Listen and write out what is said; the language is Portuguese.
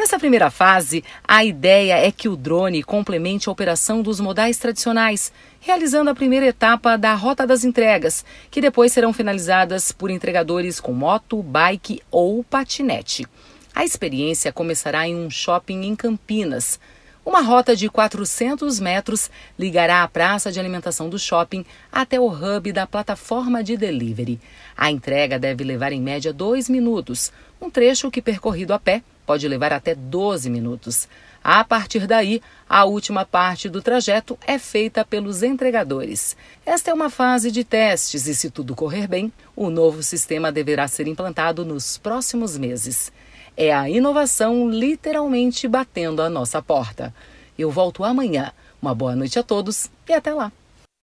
Nessa primeira fase, a ideia é que o drone complemente a operação dos modais tradicionais, realizando a primeira etapa da Rota das Entregas, que depois serão finalizadas por entregadores com moto, bike ou patinete. A experiência começará em um shopping em Campinas. Uma rota de 400 metros ligará a praça de alimentação do shopping até o hub da plataforma de delivery. A entrega deve levar em média dois minutos, um trecho que, percorrido a pé, pode levar até 12 minutos. A partir daí, a última parte do trajeto é feita pelos entregadores. Esta é uma fase de testes e, se tudo correr bem, o novo sistema deverá ser implantado nos próximos meses. É a inovação literalmente batendo a nossa porta. Eu volto amanhã. Uma boa noite a todos e até lá.